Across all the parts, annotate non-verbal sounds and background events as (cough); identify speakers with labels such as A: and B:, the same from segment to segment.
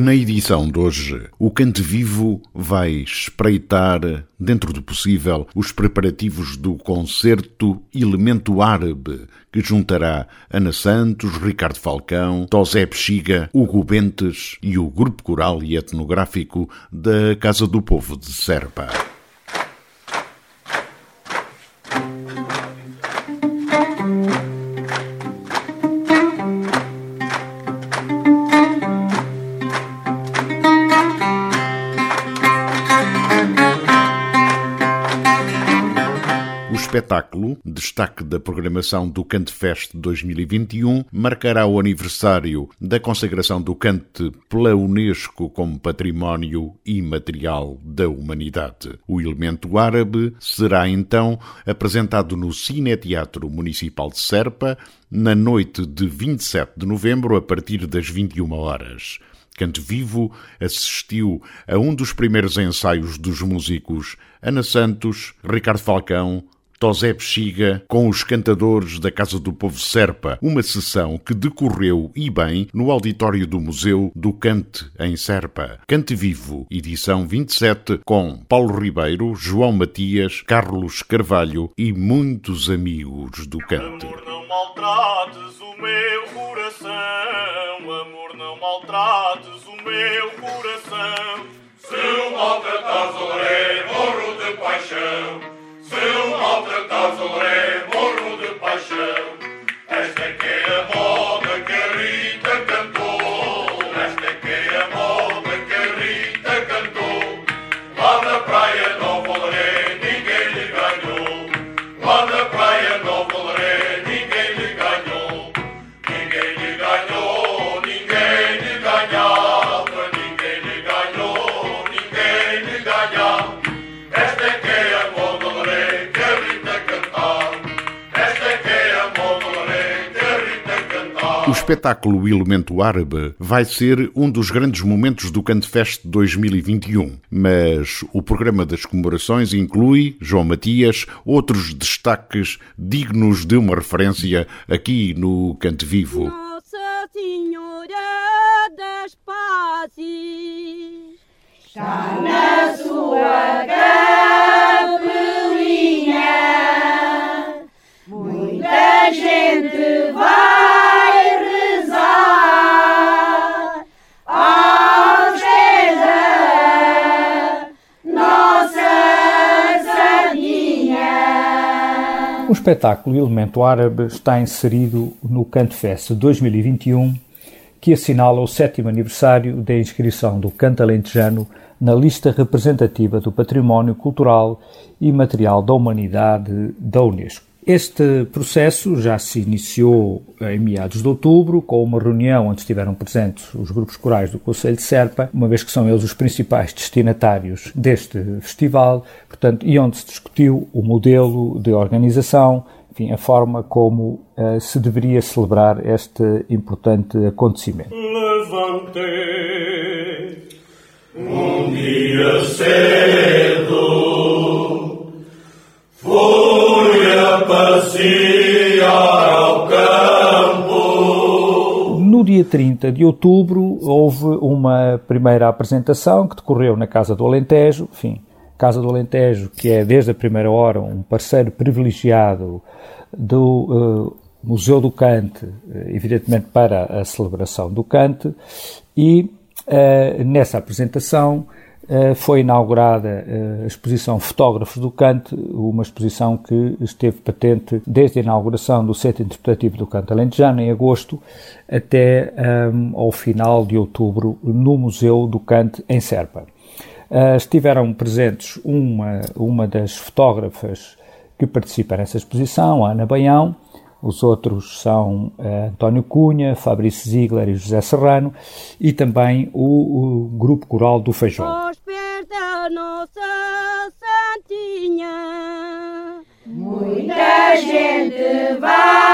A: Na edição de hoje, o Cante Vivo vai espreitar, dentro do possível, os preparativos do concerto Elemento Árabe, que juntará Ana Santos, Ricardo Falcão, Tosé Bexiga, Hugo Bentes e o grupo coral e etnográfico da Casa do Povo de Serpa. Espetáculo, destaque da programação do Cante Fest 2021, marcará o aniversário da consagração do cante pela Unesco como património imaterial da humanidade. O elemento árabe será então apresentado no Cineteatro Municipal de Serpa na noite de 27 de novembro a partir das 21 horas. Cante Vivo assistiu a um dos primeiros ensaios dos músicos Ana Santos, Ricardo Falcão, Tosé Bexiga com os cantadores da Casa do Povo Serpa, uma sessão que decorreu e bem no auditório do Museu do Cante, em Serpa. Cante Vivo, edição 27, com Paulo Ribeiro, João Matias, Carlos Carvalho e muitos amigos do Cante.
B: Amor, não maltrates o meu coração, amor, não maltrates o meu coração. Se o maltratares, olé, morro de paixão. Se o maltratares, olé, morro
A: espetáculo Elemento Árabe vai ser um dos grandes momentos do Cantefest 2021, mas o programa das comemorações inclui, João Matias, outros destaques dignos de uma referência aqui no Cante Vivo.
C: Nossa Senhora das Pazes está na sua capelinha. Muita gente vai
D: O espetáculo Elemento Árabe está inserido no Canto Fest 2021, que assinala o sétimo aniversário da inscrição do canto alentejano na lista representativa do património cultural e material da humanidade da Unesco. Este processo já se iniciou em meados de outubro, com uma reunião onde estiveram presentes os grupos corais do Conselho de Serpa, uma vez que são eles os principais destinatários deste festival, portanto, e onde se discutiu o modelo de organização, enfim, a forma como uh, se deveria celebrar este importante acontecimento.
B: Levantei um dia cedo, fui a passear ao campo.
D: No dia 30 de outubro houve uma primeira apresentação que decorreu na Casa do Alentejo, enfim, Casa do Alentejo, que é desde a primeira hora um parceiro privilegiado do uh, Museu do Cante, evidentemente para a celebração do Cante, e uh, nessa apresentação foi inaugurada a exposição Fotógrafos do Cante, uma exposição que esteve patente desde a inauguração do Centro Interpretativo do Cante Alentejano, em agosto, até um, ao final de outubro, no Museu do Cante, em Serpa. Uh, estiveram presentes uma, uma das fotógrafas que participa nessa exposição, a Ana Baião, os outros são uh, António Cunha, Fabrício Ziegler e José Serrano e também o, o Grupo Coral do Feijão.
C: Aos pés da Nossa Santinha, muita gente vai.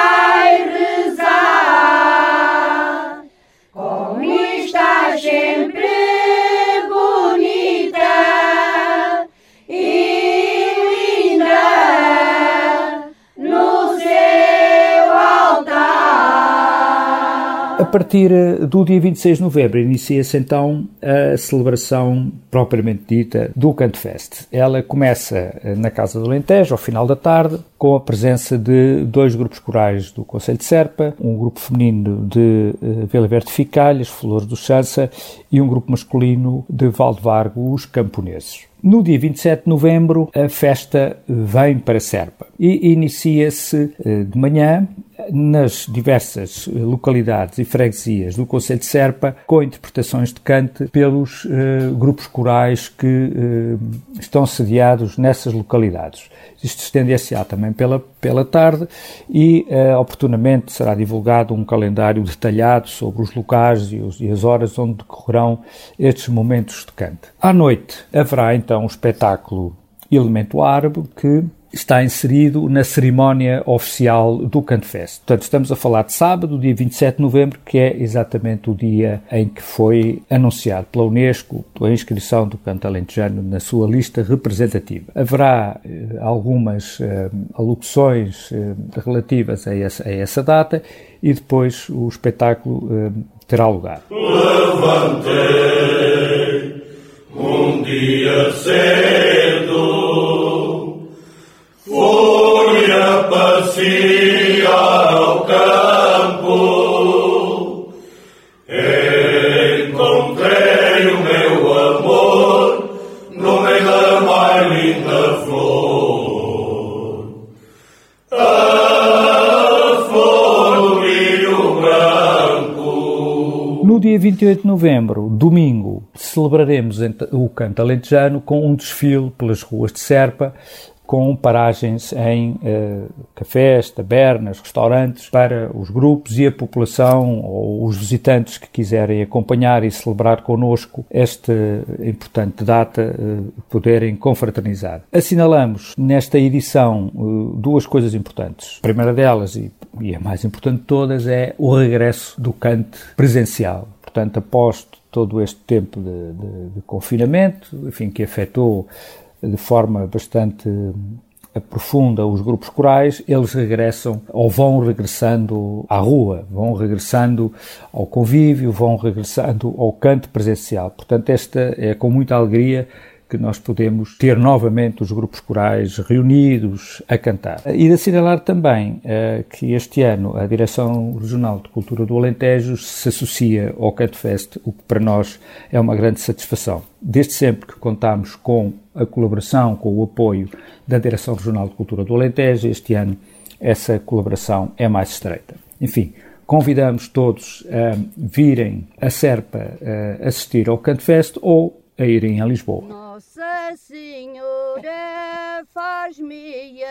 D: Partir eh, do dia 26 de novembro inicia-se então a celebração propriamente dita do Canto Fest. Ela começa eh, na Casa do Alentejo, ao final da tarde, com a presença de dois grupos corais do Conselho de Serpa, um grupo feminino de uh, Vila Verde Ficalhas, Flores do Chança, e um grupo masculino de Valdevargo, os Camponeses. No dia 27 de novembro, a festa vem para Serpa e inicia-se de manhã nas diversas localidades e freguesias do Conselho de Serpa, com interpretações de cante pelos uh, grupos corais que uh, estão sediados nessas localidades. Isto estende-se também pela, pela tarde e, uh, oportunamente, será divulgado um calendário detalhado sobre os locais e, os, e as horas onde decorrerão estes momentos de cante. À noite haverá então um espetáculo Elemento Árabe que está inserido na cerimónia oficial do Canto Fest. Portanto, estamos a falar de sábado, dia 27 de novembro, que é exatamente o dia em que foi anunciado pela Unesco a inscrição do canto alentejano na sua lista representativa. Haverá eh, algumas eh, alocuções eh, relativas a essa, a essa, data e depois o espetáculo eh, terá lugar.
B: Levantei um dia cedo
D: celebraremos o canto alentejano com um desfile pelas ruas de Serpa, com paragens em uh, cafés, tabernas, restaurantes para os grupos e a população ou os visitantes que quiserem acompanhar e celebrar connosco esta importante data uh, poderem confraternizar. Assinalamos nesta edição uh, duas coisas importantes. A primeira delas, e, e a mais importante de todas, é o regresso do cante presencial. Portanto, após todo este tempo de, de, de confinamento, enfim, que afetou de forma bastante profunda os grupos corais, eles regressam ou vão regressando à rua, vão regressando ao convívio, vão regressando ao canto presencial. Portanto, esta é com muita alegria que nós podemos ter novamente os grupos corais reunidos a cantar. E de assinalar também uh, que este ano a Direção Regional de Cultura do Alentejo se associa ao Canto Fest, o que para nós é uma grande satisfação. Desde sempre que contamos com a colaboração, com o apoio da Direção Regional de Cultura do Alentejo, este ano essa colaboração é mais estreita. Enfim, convidamos todos a virem a Serpa a assistir ao Canto Fest ou a irem a Lisboa.
C: Nossa Senhora faz meia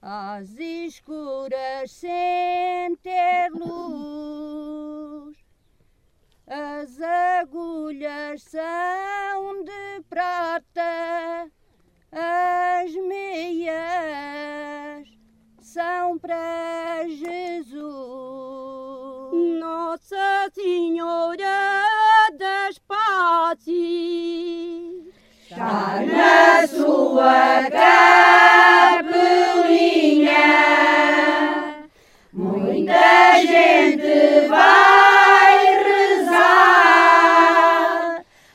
C: às escuras sem ter luz. As agulhas são de prata, as meias são para Jesus. Nossa Senhora das Pazes está na sua capelinha. Muita gente vai rezar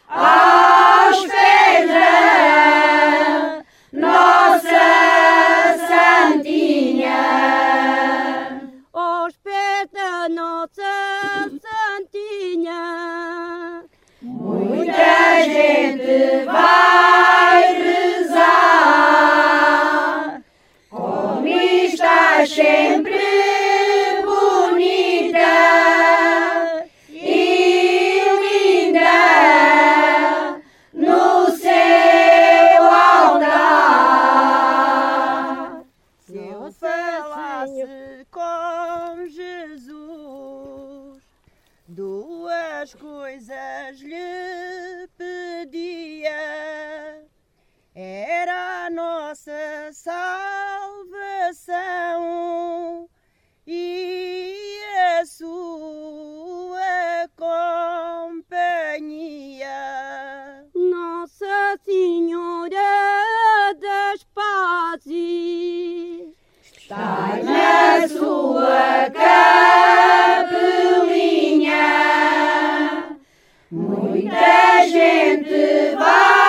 C: aos pés da Nossa Santinha. Aos pés da Nossa Santinha. Muita gente vai rezar, como está sempre salvação e a sua companhia.
E: Nossa Senhora das Pazes
C: está na sua capelinha. Muita gente vai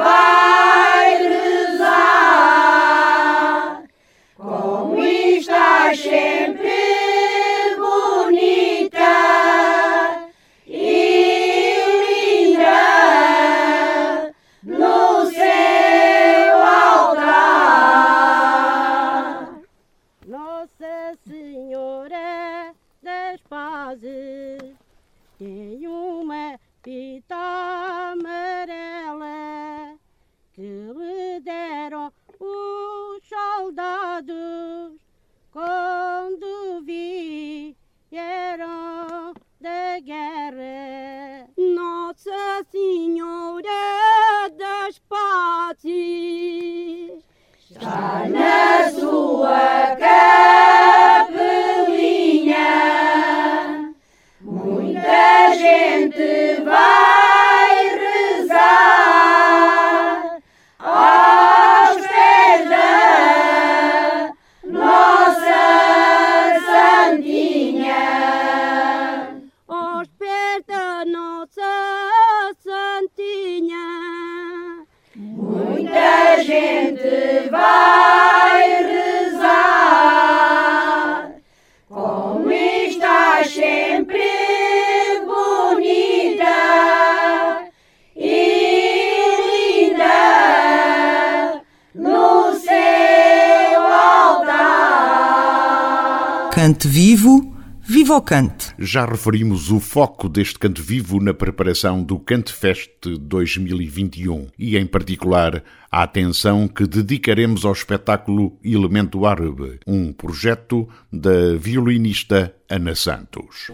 C: gente Muita gente vai rezar aos pés da nossa Santinha.
E: aos pés da nossa Santinha.
C: Muita gente vai
F: Cante vivo, viva o cante.
A: Já referimos o foco deste canto vivo na preparação do Cantefest 2021 e, em particular, a atenção que dedicaremos ao espetáculo Elemento Árabe, um projeto da violinista Ana Santos.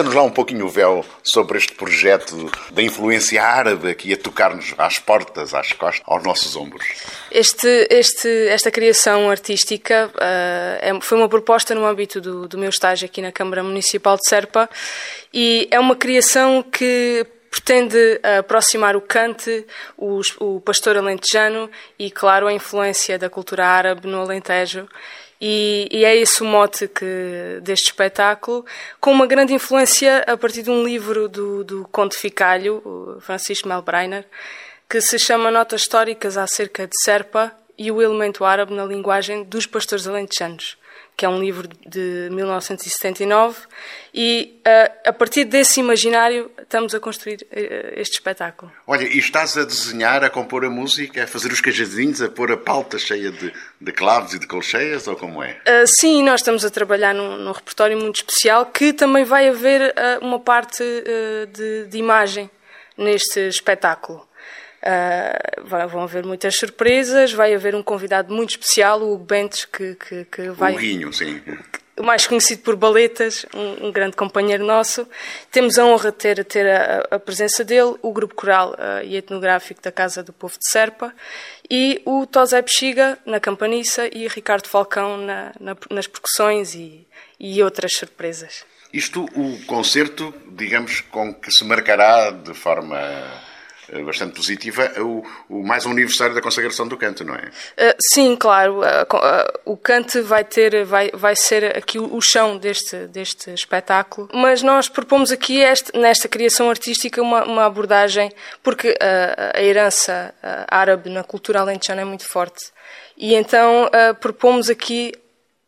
A: Levanta-nos lá um pouquinho o véu sobre este projeto da influência árabe que ia tocar-nos às portas, às costas, aos nossos ombros.
G: Este, este, esta criação artística uh, é, foi uma proposta no âmbito do, do, meu estágio aqui na Câmara Municipal de Serpa e é uma criação que pretende aproximar o cante, o, o pastor alentejano e, claro, a influência da cultura árabe no Alentejo. E, e, é esse o mote que, deste espetáculo, com uma grande influência a partir de um livro do, do Conde Ficalho, Francisco Melbreiner, que se chama Notas Históricas acerca de Serpa e o elemento árabe na linguagem dos pastores alentejanos, que é um livro de 1979 e uh, a partir desse imaginário estamos a construir uh, este espetáculo.
A: Olha, e estás a desenhar, a compor a música, a fazer os cajadinhos, a pôr a pauta cheia de, de claves e de colcheias, ou como é?
G: Uh, sim, nós estamos a trabalhar num, num, repertório muito especial que também vai haver uma parte de, de imagem neste espetáculo. Uh, vão haver muitas surpresas, vai haver um convidado muito especial, o Bentes, que, que, que vai...
A: O Guinho, sim.
G: Mais conhecido por Baletas, um, um, grande companheiro nosso. Temos a honra de ter, ter a, a presença dele, o grupo coral uh, e etnográfico da Casa do Povo de Serpa e o Tosé Bexiga na campaniça e Ricardo Falcão na, na, nas percussões e, e outras surpresas.
A: Isto, o concerto, digamos, com que se marcará de forma
H: bastante positiva, o, o mais um aniversário da consagração do canto, não é?
B: Uh, sim, claro. Uh, uh, o canto vai ter, vai, vai ser aqui o, o, chão deste, deste espetáculo. Mas nós propomos aqui este, nesta criação artística uma, uma abordagem, porque a herança árabe na cultura alentejana é muito forte. E então propomos aqui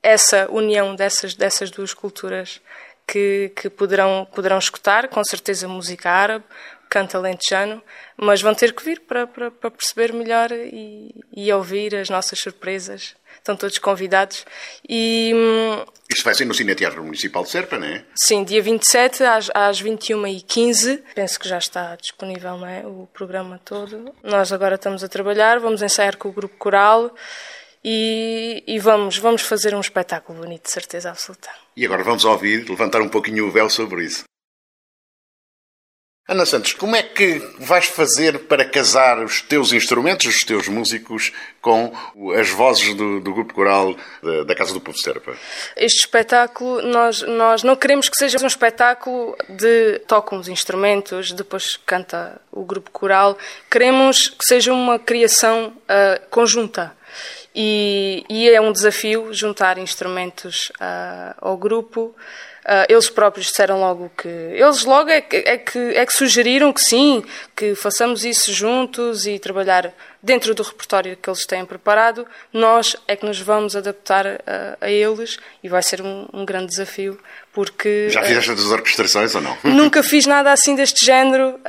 B: essa união dessas, dessas duas culturas que, que poderão, poderão escutar, com certeza, música árabe, canto alentejano, mas vão ter que vir para, para, para perceber melhor e, e, ouvir as nossas surpresas. Estão todos convidados. E,
H: hum, Isto vai ser no Cine Teatro Municipal de Serpa, não é?
B: Sim, dia 27 às, às 21h15. Penso que já está disponível não é? o programa todo. Nós agora estamos a trabalhar, vamos ensaiar com o grupo coral e, e, vamos, vamos fazer um espetáculo bonito, de certeza absoluta.
H: E agora vamos ouvir, levantar um pouquinho o véu sobre isso. Ana Santos, como é que vais fazer para casar os teus instrumentos, os teus músicos, com as vozes do, do grupo coral da, da, Casa do Povo Serpa?
B: Este espetáculo, nós, nós não queremos que seja um espetáculo de tocam os instrumentos, depois canta o grupo coral. Queremos que seja uma criação uh, conjunta. E, e, é um desafio juntar instrumentos uh, ao grupo. Uh, eles próprios disseram logo que. Eles logo é que, é, que, é que sugeriram que sim, que façamos isso juntos e trabalhar dentro do repertório que eles têm preparado. Nós é que nos vamos adaptar a, a eles e vai ser um, um grande desafio porque...
H: Já fizeste uh, as orquestrações ou não? (laughs)
B: Nunca fiz nada assim deste género.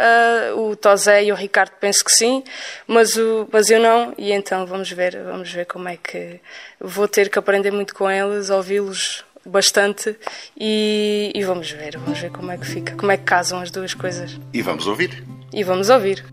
B: Uh, o Tosé e o Ricardo penso que sim, mas, o, mas eu não. E então vamos ver, vamos ver como é que... Vou ter que aprender muito com eles, ouvi-los bastante e, e vamos ver, vamos ver como é que fica, como é que casam as duas coisas.
H: E vamos ouvir.
B: E vamos ouvir.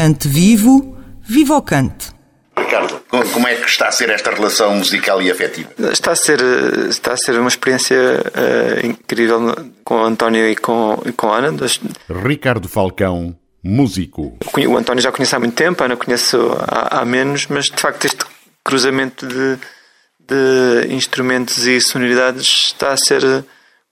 F: Cante vivo, viva o cante.
A: Ricardo, como é que está a ser esta relação musical e afetiva?
I: Está a ser, está a ser uma experiência uh, incrível com o António e com, e com a Ana.
A: Ricardo Falcão, músico.
I: O António já conheço há muito tempo, a Ana conheço há, há menos, mas de facto este cruzamento de, de instrumentos e sonoridades está a ser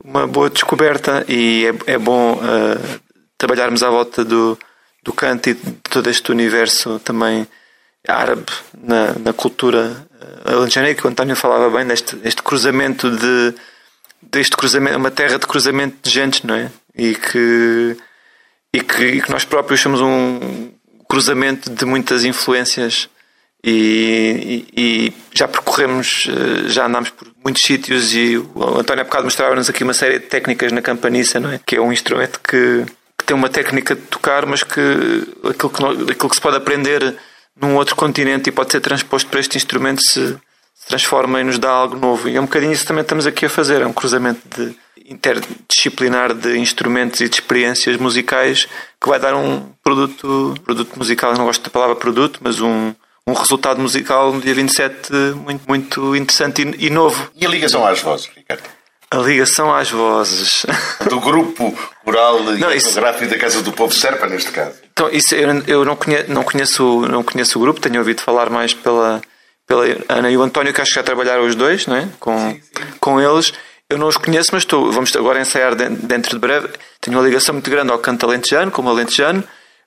I: uma boa descoberta e é, é bom uh, trabalharmos à volta do, do canto e de todo este universo também árabe na, na cultura uh, alentejana que o António falava bem deste, deste cruzamento de deste cruzamento, uma terra de cruzamento de gente, não é? E que, e que, e que nós próprios somos um cruzamento de muitas influências e, e, e, já percorremos, eh, já andámos por muitos sítios e o António há bocado mostrava-nos aqui uma série de técnicas na campaniça, não é? Que é um instrumento que tem uma técnica de tocar, mas que aquilo que, aquilo que se pode aprender num outro continente e pode ser transposto para este instrumento se, se transforma e nos dá algo novo. E é um bocadinho isso que também estamos aqui a fazer, é um cruzamento de interdisciplinar de instrumentos e de experiências musicais que vai dar um produto, produto musical, eu não gosto da palavra produto, mas um um resultado musical no dia 27 muito, muito interessante e, e novo.
A: E a ligação às vozes, Ricardo?
I: A ligação às vozes.
A: Do grupo coral não, e isso... da Casa do Povo Serpa, neste caso.
I: Então, isso eu, eu não, conheço, não, conheço, não conheço o grupo, tenho ouvido falar mais pela, pela Ana e o António, que acho que já trabalharam os dois, não é? Com, sim, sim. com eles. Eu não os conheço, mas estou, vamos agora ensaiar dentro de breve. Tenho uma ligação muito grande ao canto alentejano, como alentejano,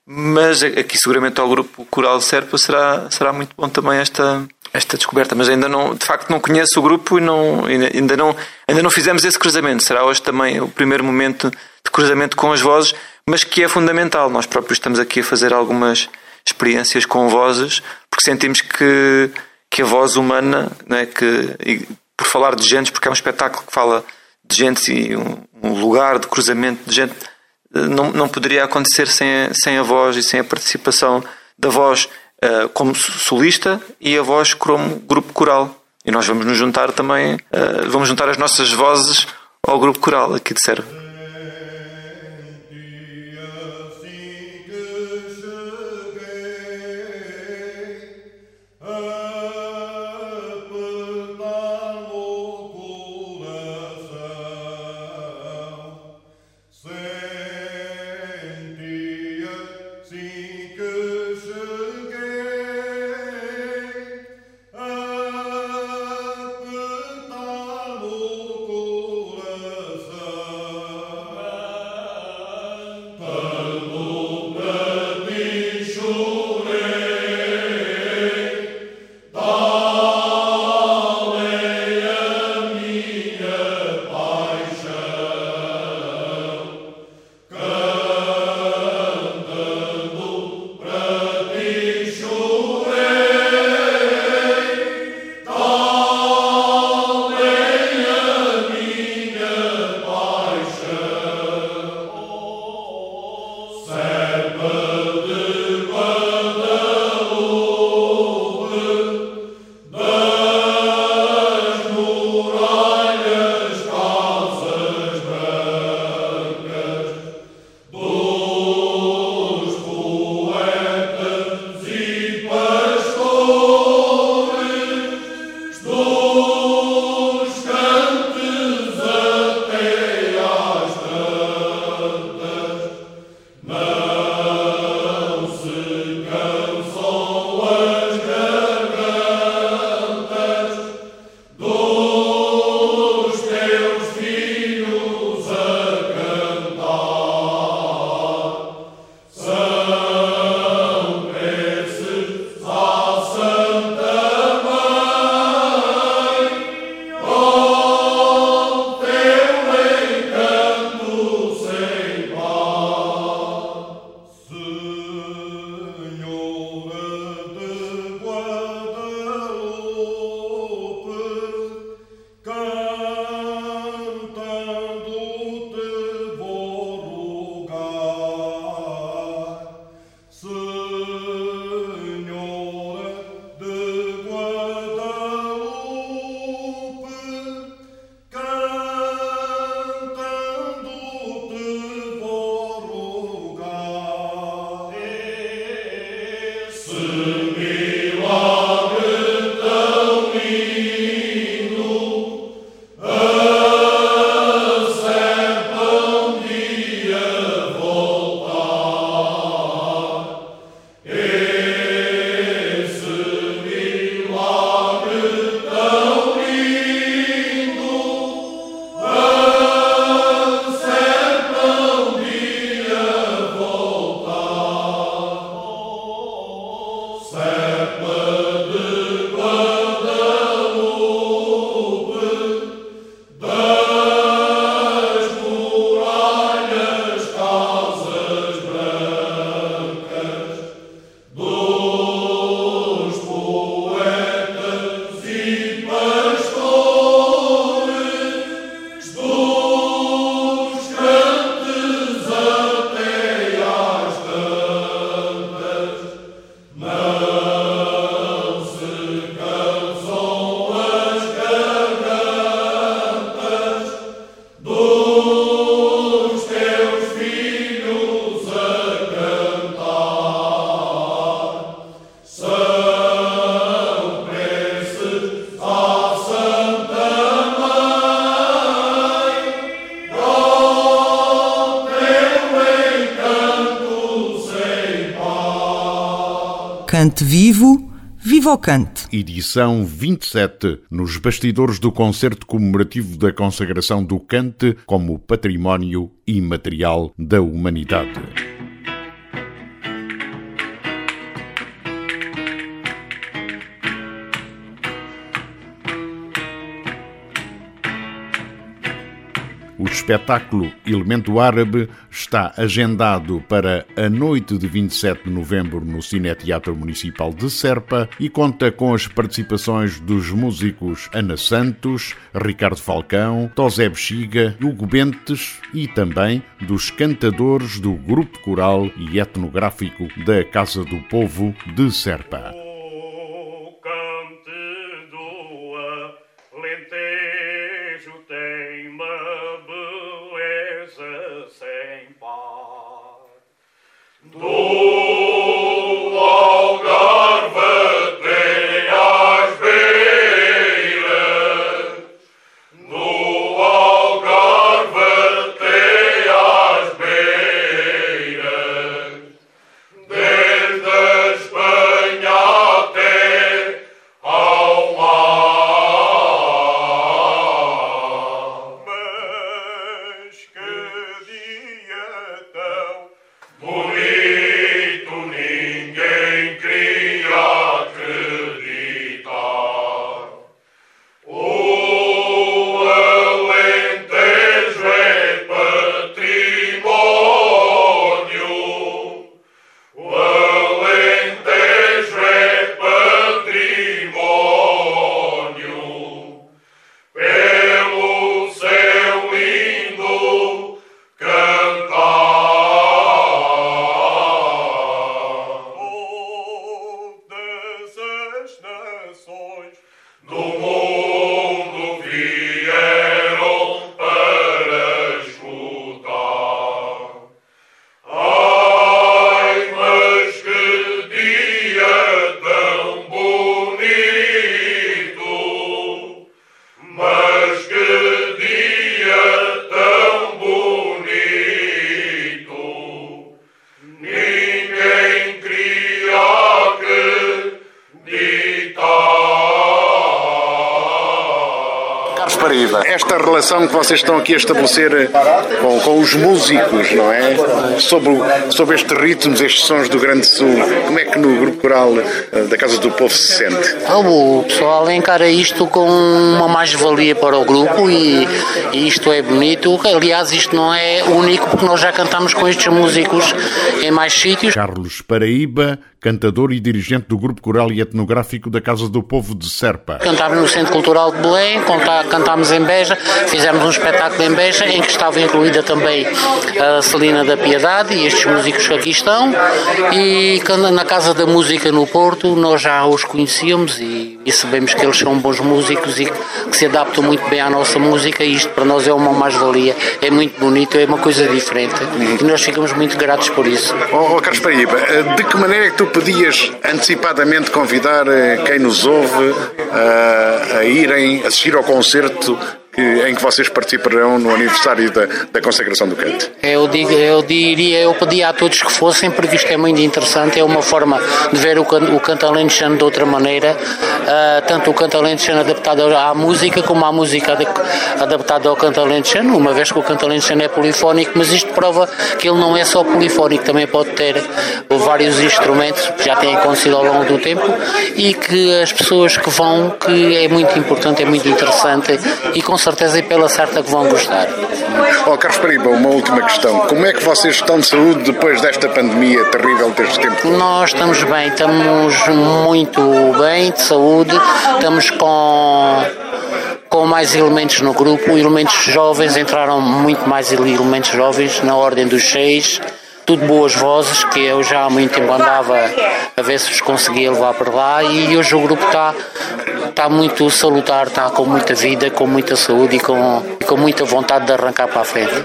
I: mas aqui seguramente ao grupo Coral Serpa será, será muito bom também esta, esta descoberta, mas ainda não, de facto não conheço o grupo e não, ainda, não, ainda não fizemos esse cruzamento. Será hoje também o primeiro momento de cruzamento com as vozes, mas que é fundamental. Nós próprios estamos aqui a fazer algumas experiências com vozes, porque sentimos que, que a voz humana, né, que, e, por falar de gente, porque é um espetáculo que fala de gente e um, um lugar de cruzamento de gente não, não poderia acontecer sem a, sem a voz e sem a participação da voz uh, como solista e a voz como grupo coral. E nós vamos nos juntar também, uh, vamos juntar as nossas vozes ao grupo coral aqui de Serve.
F: Viva o cante!
B: Edição 27, nos bastidores do concerto comemorativo da consagração do cante como património imaterial da humanidade. O espetáculo Elemento Árabe está agendado para a noite de 27 de novembro no Cineteatro Municipal de Serpa e conta com as participações dos músicos Ana Santos, Ricardo Falcão, Tosé Bexiga, Hugo Bentes e também dos cantadores do Grupo Coral e Etnográfico da Casa do Povo de Serpa. Relação que vocês estão aqui a estabelecer eh, com, com os músicos, não é? Sobre, sobre estes ritmos, estes sons do Grande Sul, como é que no grupo coral eh, da Casa do Povo se sente?
J: Ah, o pessoal encara isto com uma mais-valia para o grupo e, e isto é bonito. Aliás, isto não é único porque nós já cantamos com estes músicos em mais sítios.
B: Carlos Paraíba cantador e dirigente do Grupo Coral e Etnográfico da Casa do Povo de Serpa.
J: Cantámos no Centro Cultural de Belém, cantámos em Beja, fizemos um espetáculo em Beja em que estava incluída também a Celina da Piedade e estes músicos que aqui estão. E na Casa da Música no Porto nós já os conhecíamos e, e sabemos que eles são bons músicos e que se adaptam muito bem à nossa música e isto para nós é uma mais-valia, é muito bonito, é uma coisa diferente e nós ficamos muito gratos por isso.
B: Oh, oh Carlos Paraíba, de que maneira é que tu podias antecipadamente convidar eh, quem nos ouve a, a irem assistir ao concerto que, em que vocês participarão no aniversário da, da consagração do canto?
J: Eu, digo, eu diria, eu pedia a todos que fossem, porque isto é muito interessante, é uma forma de ver o, o canto alentejano de outra maneira, uh, tanto o canto alentejano adaptado à música, como a música adaptada ao canto alentejano, uma vez que o canto alentejano é polifónico, mas isto prova que ele não é só polifónico, também pode ter vários instrumentos, que já têm acontecido ao longo do tempo, e que as pessoas que vão, que é muito importante, é muito interessante, e com certeza e pela certa que vão gostar.
B: Oh, Carlos Periba, uma última questão. Como é que vocês estão de saúde depois desta pandemia terrível deste tempo?
J: Nós estamos bem, estamos muito bem de saúde, estamos com com mais elementos no grupo, elementos jovens, entraram muito mais elementos jovens, na ordem dos seis, tudo boas vozes, que eu já há muito tempo andava a ver se os conseguia levar para lá e hoje o grupo está está muito salutar, está com muita vida, com muita saúde e com, com muita vontade de arrancar para a frente.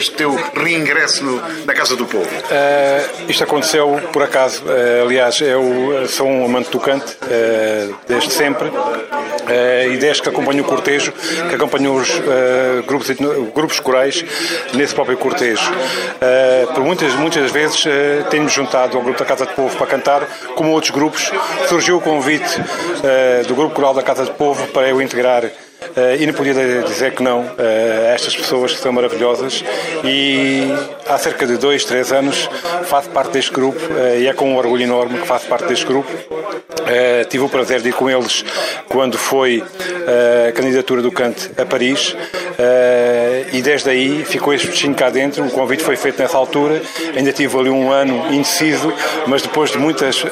A: Este, teu reingresso na Casa do Povo?
K: Uh, isto aconteceu por acaso. Uh, aliás, eu sou um amante do cante uh, desde sempre e desde que acompanho o cortejo, que acompanho os grupos, grupos corais nesse próprio cortejo. por muitas, muitas vezes tenho-me juntado ao grupo da Casa do Povo para cantar, como outros grupos. Surgiu o convite do grupo coral da Casa do Povo para eu integrar Uh, e não podia dizer que não uh, estas pessoas que são maravilhosas e há cerca de dois, três anos faço parte deste grupo uh, e é com um orgulho enorme que faço parte deste grupo. tive o prazer de ir com eles quando foi a candidatura do Cante a Paris e desde aí ficou este bichinho cá dentro, o convite foi feito nessa altura, ainda tive ali um ano indeciso, mas depois de muitas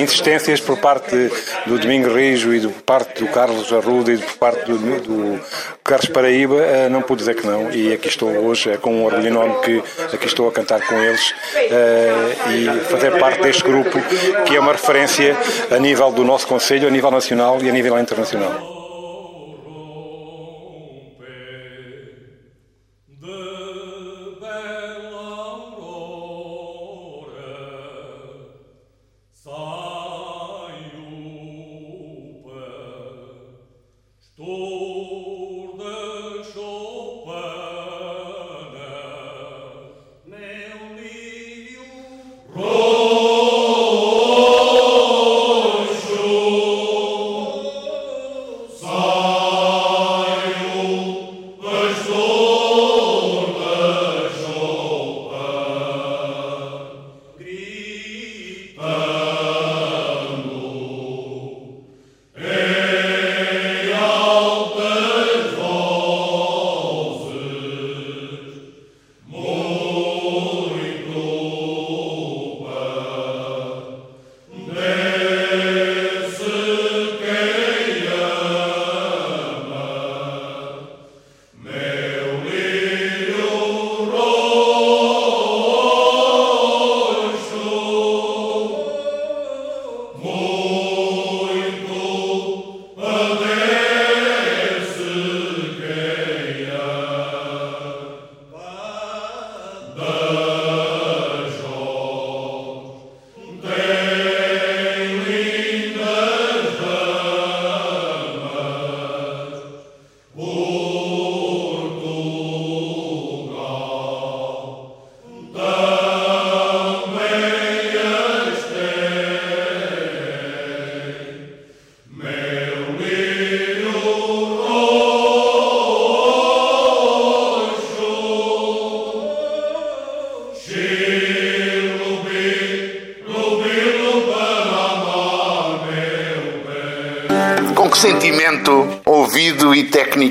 K: insistências por parte do Domingo Rijo e por parte do Carlos Arruda e por parte do do Carlos Paraíba, eh, não pude dizer que não. E aqui estou hoje, é com um orgulho enorme que aqui estou a cantar com eles eh, e fazer parte deste grupo que é uma referência a nível do nosso Conselho, a nível nacional e a nível internacional.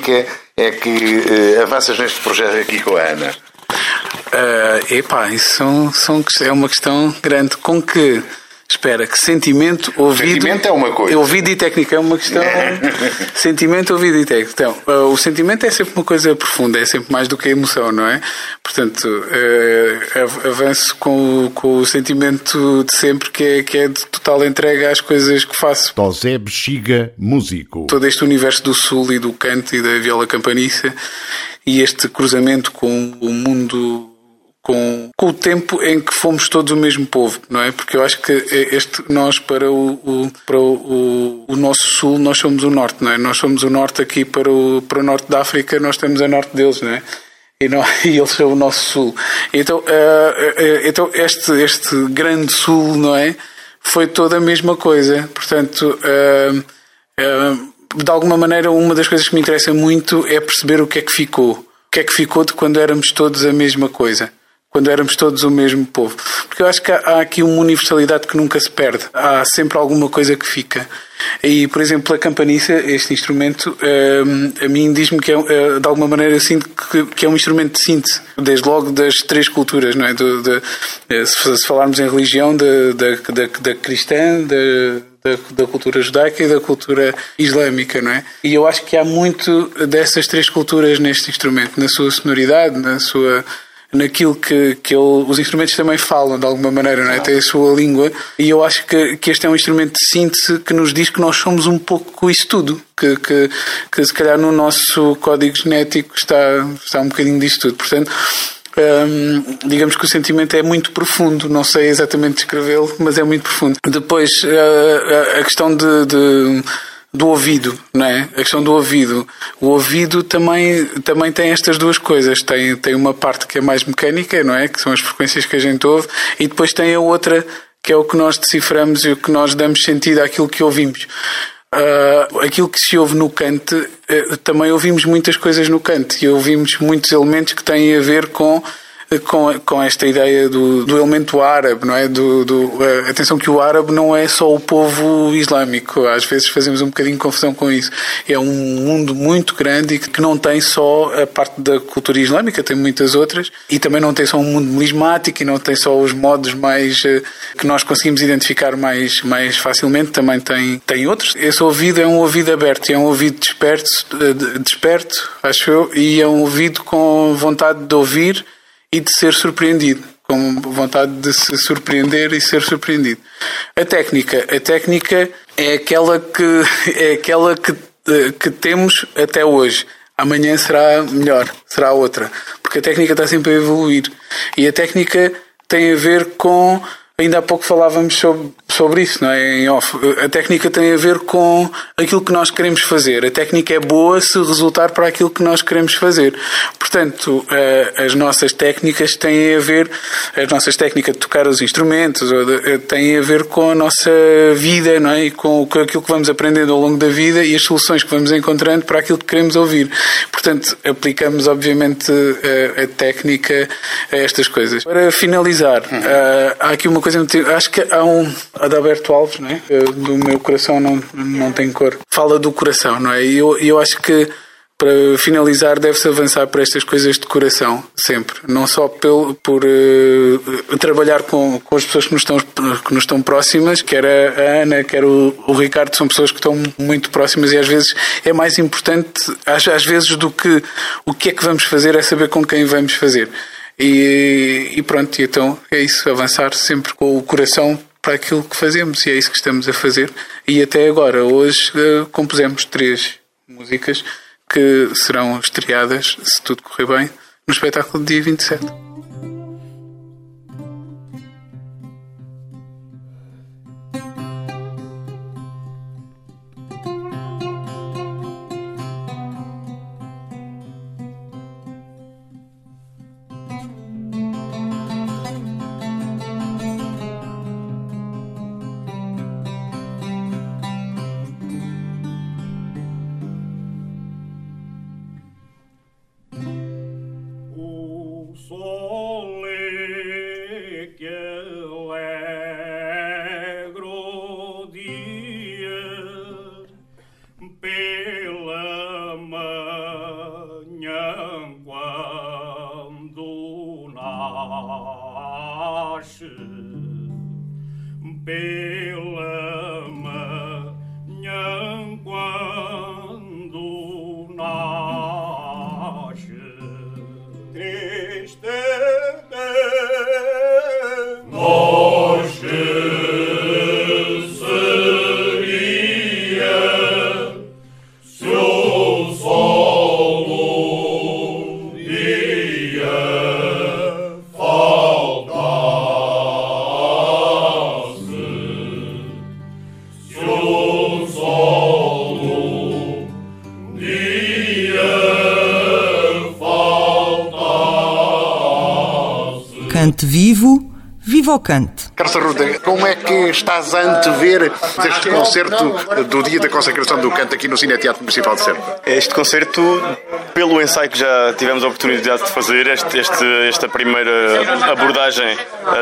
A: Técnica é que uh, avanças neste projeto aqui com a Ana?
L: Uh, epá, isso são, são, é uma questão grande. Com que Espera, que sentimento, ouvido.
A: Sentimento é uma coisa.
L: Ouvido e técnica é uma questão. (laughs) sentimento, ouvido e técnica. Então, uh, o sentimento é sempre uma coisa profunda, é sempre mais do que a emoção, não é? Portanto, uh, avanço com, o, com o sentimento de sempre que é, que é de total entrega às coisas que faço.
A: José Bexiga, músico.
L: Todo este universo do sul e do canto e da viola campaniça e este cruzamento com o mundo com, com o tempo em que fomos todos o mesmo povo, não é? Porque eu acho que este, nós, para o, o para o, o, nosso sul, nós somos o norte, não é? Nós somos o norte aqui para o, para o norte da África, nós estamos a norte deles, não é? E, não, (laughs) e são o nosso sul. Então, uh, uh, então este, este grande sul, não é? Foi toda a mesma coisa. Portanto, uh, de alguma maneira, uma das coisas que me interessa muito é perceber o que é que ficou. O que é que ficou de quando éramos todos a mesma coisa quando éramos todos o mesmo povo. Porque eu acho que há, aqui uma universalidade que nunca se perde. Há sempre alguma coisa que fica. E, por exemplo, a campaniça, este instrumento, hum, a mim diz-me que é, eh, de alguma maneira, eu sinto que, é um instrumento de síntese, desde logo das três culturas, não é? De, eh, se falarmos em religião, da, cristã, da, da, cultura judaica e da cultura islâmica, não é? E eu acho que há muito dessas três culturas neste instrumento, na sua sonoridade, na sua naquilo que, que ele, os instrumentos também falam de alguma maneira, não é? Tem a sua língua e eu acho que, que este é um instrumento de síntese que nos diz que nós somos um pouco isso tudo, que, que, que se calhar no nosso código genético está, está um bocadinho disto tudo. Portanto, hum, digamos que o sentimento é muito profundo, não sei exatamente descrevê-lo, mas é muito profundo. Depois, a, a, a questão de, de do ouvido, não é? A questão do ouvido. O ouvido também, também tem estas duas coisas. Tem, tem uma parte que é mais mecânica, não é? Que são as frequências que a gente ouve, e depois tem a outra que é o que nós deciframos e o que nós damos sentido àquilo que ouvimos. Uh, aquilo que se ouve no cante, uh, também ouvimos muitas coisas no cante e ouvimos muitos elementos que têm a ver com com, com esta ideia do, do elemento árabe, não é? Do, do, atenção que o árabe não é só o povo islâmico, às vezes fazemos um bocadinho confusão com isso. É um mundo muito grande e que não tem só a parte da cultura islâmica, tem muitas outras, e também não tem só um mundo melismático e não tem só os modos mais eh, que nós conseguimos identificar mais, mais facilmente, também tem, tem outros. Esse ouvido é um ouvido aberto, é um ouvido desperto, eh, desperto, acho eu, e é um ouvido com vontade de ouvir e de ser surpreendido, com vontade de se surpreender e ser surpreendido. A técnica, a técnica é aquela que é aquela que, que temos até hoje. Amanhã será melhor, será outra, porque a técnica está sempre a evoluir e a técnica tem a ver com Ainda há pouco falávamos sobre, sobre isso, não é? A técnica tem a ver com aquilo que nós queremos fazer. A técnica é boa se resultar para aquilo que nós queremos fazer. Portanto, eh, as nossas técnicas têm a ver, as nossas técnicas de tocar os instrumentos, eh, têm a ver com a nossa vida, não é? E com aquilo que vamos aprendendo ao longo da vida e as soluções que vamos encontrando para aquilo que queremos ouvir. Portanto, aplicamos, obviamente, a, eh, a técnica a estas coisas. Para finalizar, há aqui uma coisa coisa Acho que há um Adalberto Alves, é? Do meu coração não, não tem cor. Fala do coração, não é? E eu, eu acho que para finalizar, deve-se avançar para estas coisas de coração, sempre. Não só pelo, por uh, trabalhar com, com as pessoas que nos, estão, que nos estão próximas, quer a, Ana, quer o, o, Ricardo, são pessoas que estão muito próximas e às vezes é mais importante, às, às vezes, do que o que é que vamos fazer, é saber com quem vamos fazer. E, e pronto, então é isso, avançar sempre com o coração para aquilo que fazemos e é isso que estamos a fazer. E até agora, hoje, uh, compusemos três músicas que serão estreadas, se tudo correr bem, no espetáculo do dia 27.
F: Cavalcante.
A: Carça Ruda, como é que estás a antever este concerto do dia da consagração do canto aqui no Cine Teatro Municipal de Serpa?
M: Este concerto, pelo ensaio que já tivemos a oportunidade de fazer, este, este, esta primeira abordagem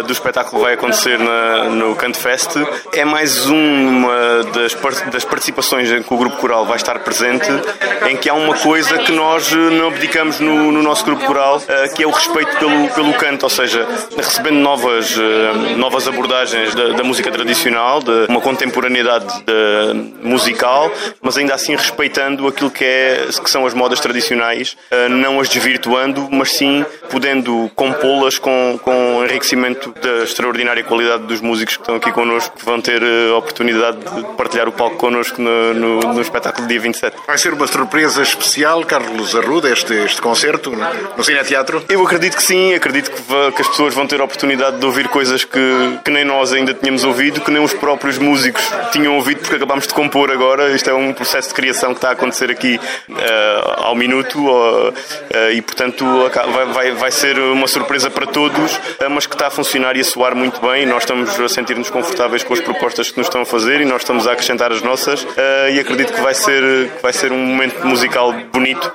M: do espetáculo vai acontecer na, no Canto Fest, é mais uma das, das participações em que o grupo coral vai estar presente, em que há uma coisa que nós não abdicamos no, no nosso grupo coral, uh, que é o respeito pelo, pelo canto, ou seja, recebendo novas, novas abordagens da, da música tradicional, de uma contemporaneidade de, musical, mas ainda assim respeitando aquilo que, é, que são as modas tradicionais, não as desvirtuando, mas sim podendo compô-las com, com enriquecimento da extraordinária qualidade dos músicos que estão aqui connosco, que vão ter a oportunidade de partilhar o palco connosco no, no, no espetáculo dia 27.
A: Vai ser uma surpresa especial, Carlos Arruda, este, este concerto no Cine Teatro?
M: Eu acredito que sim, acredito que, que, as pessoas vão ter a oportunidade de ouvir coisas que, que nem nós ainda tínhamos ouvido, que nem os próprios músicos tinham ouvido, porque acabámos de compor agora. Isto é um processo de criação que está a acontecer aqui uh, ao minuto uh, uh, e, portanto, vai, vai, vai ser uma surpresa para todos, mas que está a funcionar e a soar muito bem. Nós estamos a sentir-nos confortáveis com as propostas que nos estão a fazer e nós estamos a acrescentar as nossas e acredito que vai ser, que vai ser um momento musical bonito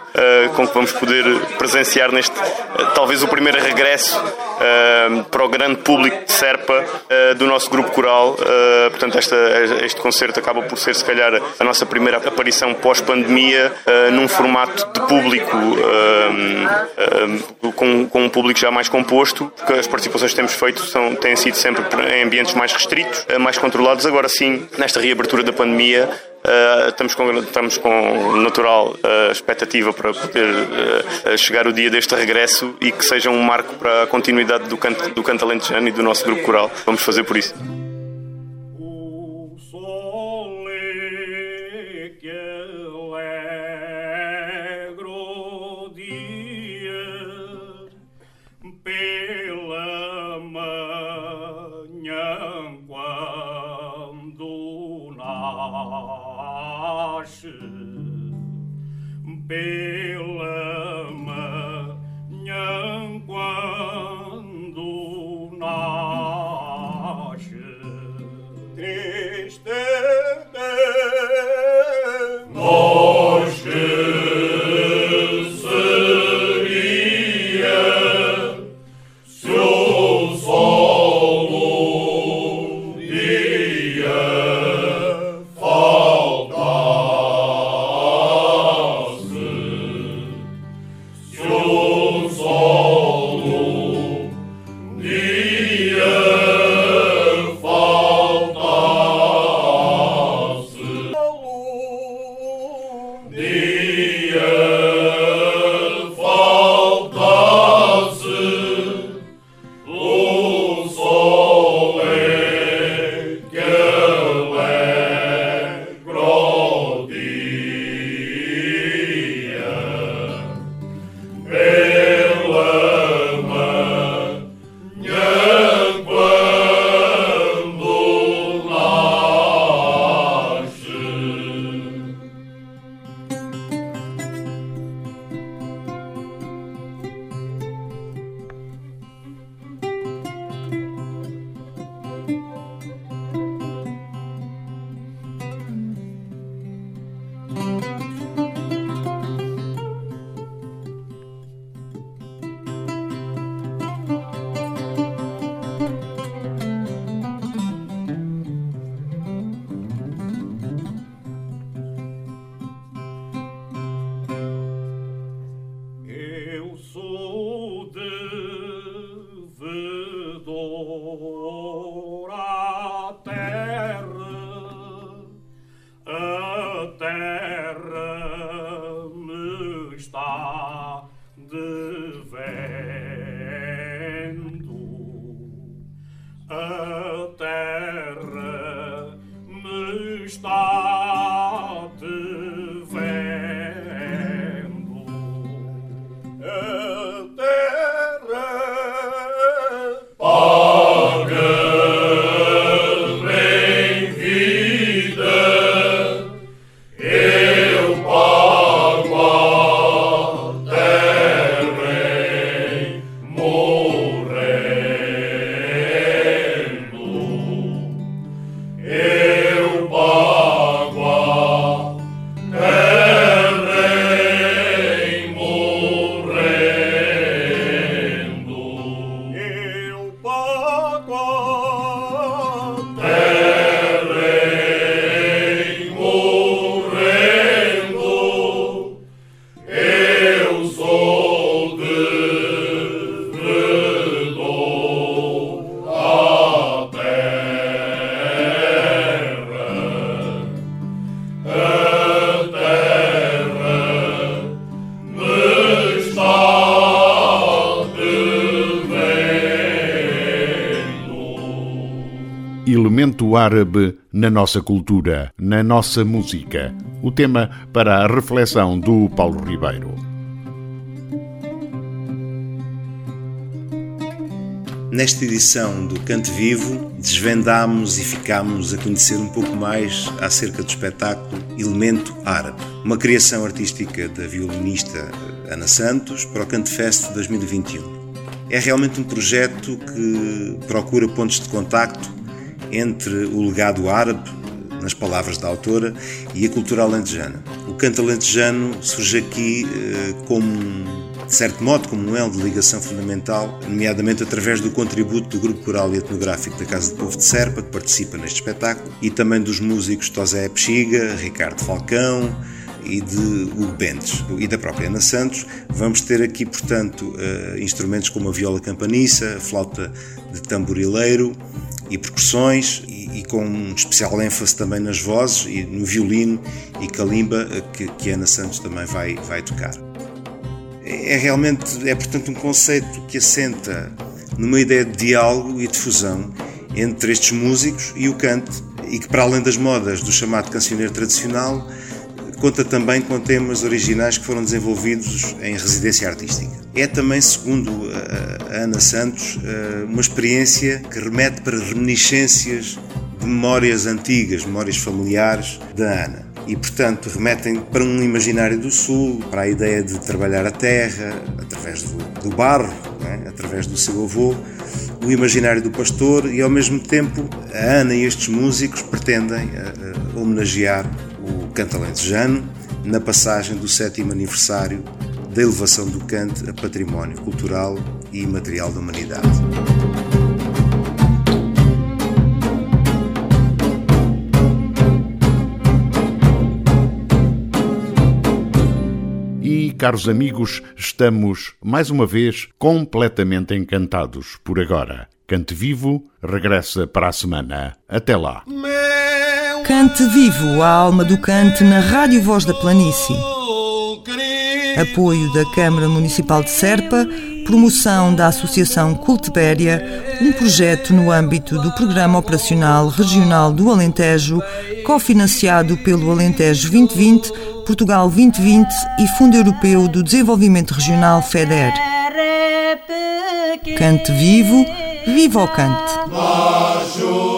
M: com que vamos poder presenciar neste, talvez o primeiro regresso para o grande público de Serpa do nosso grupo coral. portanto, esta, este concerto acaba por ser, se calhar, a nossa primeira aparição pós-pandemia num formato de público com, com um público já mais composto, porque as participações que temos feito são, têm sido sempre em ambientes mais restritos, mais controlados. Agora sim, nesta reabertura da pandemia, Uh, estamos, com, estamos com natural uh, expectativa para poder chegar o dia deste regresso e que seja um marco para a continuidade do canto, do canto alentejano e do nosso grupo coral. Vamos fazer por isso.
B: Pela
A: árabe na nossa cultura, na nossa música. O tema para a reflexão do Paulo Ribeiro.
N: Nesta edição do Cante Vivo, desvendámos e ficámos a conhecer um pouco mais acerca do espetáculo Elemento Árabe, uma criação artística da violinista Ana Santos para o Cante Fest 2021. É realmente um projeto que procura pontos de contacto entre o legado árabe, nas palavras da autora, e a cultura alentejana. O canto alentejano surge aqui eh, como de certo modo, como um elo de ligação fundamental, nomeadamente através do contributo do Grupo Coral e Etnográfico da Casa do Povo de Serpa, que participa neste espetáculo, e também dos músicos Tosé Pexiga, Ricardo Falcão, e de Hugo Bentes e da própria Ana Santos. Vamos ter aqui, portanto, uh, instrumentos como a viola campaniça, a flauta de tamborileiro e percussões, e, e, com um especial ênfase também nas vozes e no violino e calimba, uh, que, que Ana Santos também vai, vai tocar. É realmente, é portanto um conceito que assenta numa ideia de diálogo e de fusão entre estes músicos e o cante, e que para além das modas do chamado cancioneiro tradicional, conta também com temas originais que foram desenvolvidos em residência artística. É também, segundo a Ana Santos, eh, uma experiência que remete para reminiscências de memórias antigas, memórias familiares da Ana. E, portanto, remetem para um imaginário do Sul, para a ideia de trabalhar a terra através do, do barro, é? através do seu avô, o imaginário do pastor e, ao mesmo tempo, a Ana e estes músicos pretendem uh, homenagear canto alentejano na passagem do sétimo aniversário da elevação do canto a património cultural e imaterial da humanidade.
A: E, caros amigos, estamos mais uma vez completamente encantados por agora. Cante Vivo regressa para a semana. Até lá.
F: Cante Vivo, a alma do cante na Rádio Voz da Planície. Apoio da Câmara Municipal de Serpa, promoção da Associação Cultibéria, um projeto no âmbito do Programa Operacional Regional do Alentejo, cofinanciado pelo Alentejo 2020, Portugal 2020 e Fundo Europeu do Desenvolvimento Regional FEDER. Cante vivo, viva o cante.
B: Baixo